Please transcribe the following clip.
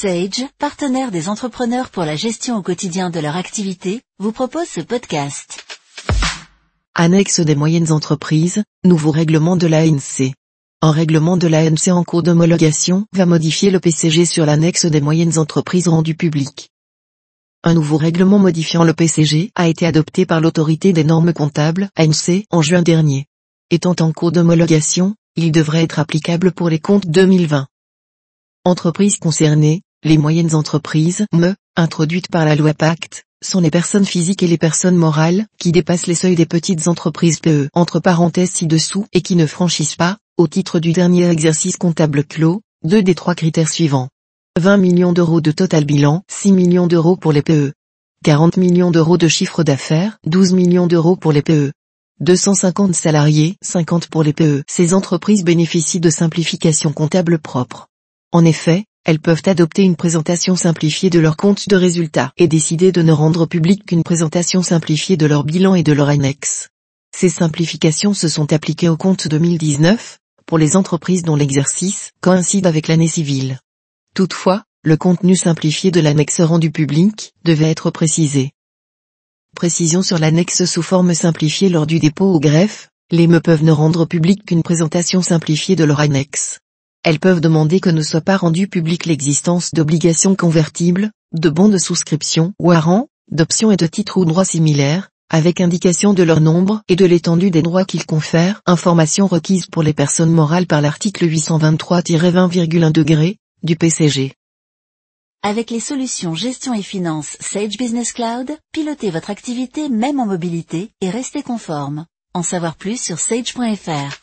Sage, partenaire des entrepreneurs pour la gestion au quotidien de leur activité, vous propose ce podcast. Annexe des moyennes entreprises, nouveau règlement de l'ANC. Un règlement de l'ANC en cours d'homologation va modifier le PCG sur l'annexe des moyennes entreprises rendu public. Un nouveau règlement modifiant le PCG a été adopté par l'autorité des normes comptables, ANC, en juin dernier. Étant en cours d'homologation, il devrait être applicable pour les comptes 2020. Entreprises concernées, les moyennes entreprises, ME, introduites par la loi Pacte, sont les personnes physiques et les personnes morales qui dépassent les seuils des petites entreprises PE entre parenthèses ci-dessous et qui ne franchissent pas, au titre du dernier exercice comptable clos, deux des trois critères suivants. 20 millions d'euros de total bilan, 6 millions d'euros pour les PE. 40 millions d'euros de chiffre d'affaires, 12 millions d'euros pour les PE. 250 salariés, 50 pour les PE. Ces entreprises bénéficient de simplification comptable propre. En effet, elles peuvent adopter une présentation simplifiée de leur compte de résultats et décider de ne rendre public qu'une présentation simplifiée de leur bilan et de leur annexe. Ces simplifications se sont appliquées au compte 2019, pour les entreprises dont l'exercice coïncide avec l'année civile. Toutefois, le contenu simplifié de l'annexe rendu public devait être précisé. Précision sur l'annexe sous forme simplifiée lors du dépôt au greffe, les me peuvent ne rendre public qu'une présentation simplifiée de leur annexe. Elles peuvent demander que ne soit pas rendue publique l'existence d'obligations convertibles, de bons de souscription, warrants, d'options et de titres ou droits similaires, avec indication de leur nombre et de l'étendue des droits qu'ils confèrent, information requise pour les personnes morales par l'article 823-20,1 degré, du PCG. Avec les solutions gestion et finance Sage Business Cloud, pilotez votre activité même en mobilité et restez conforme. En savoir plus sur sage.fr.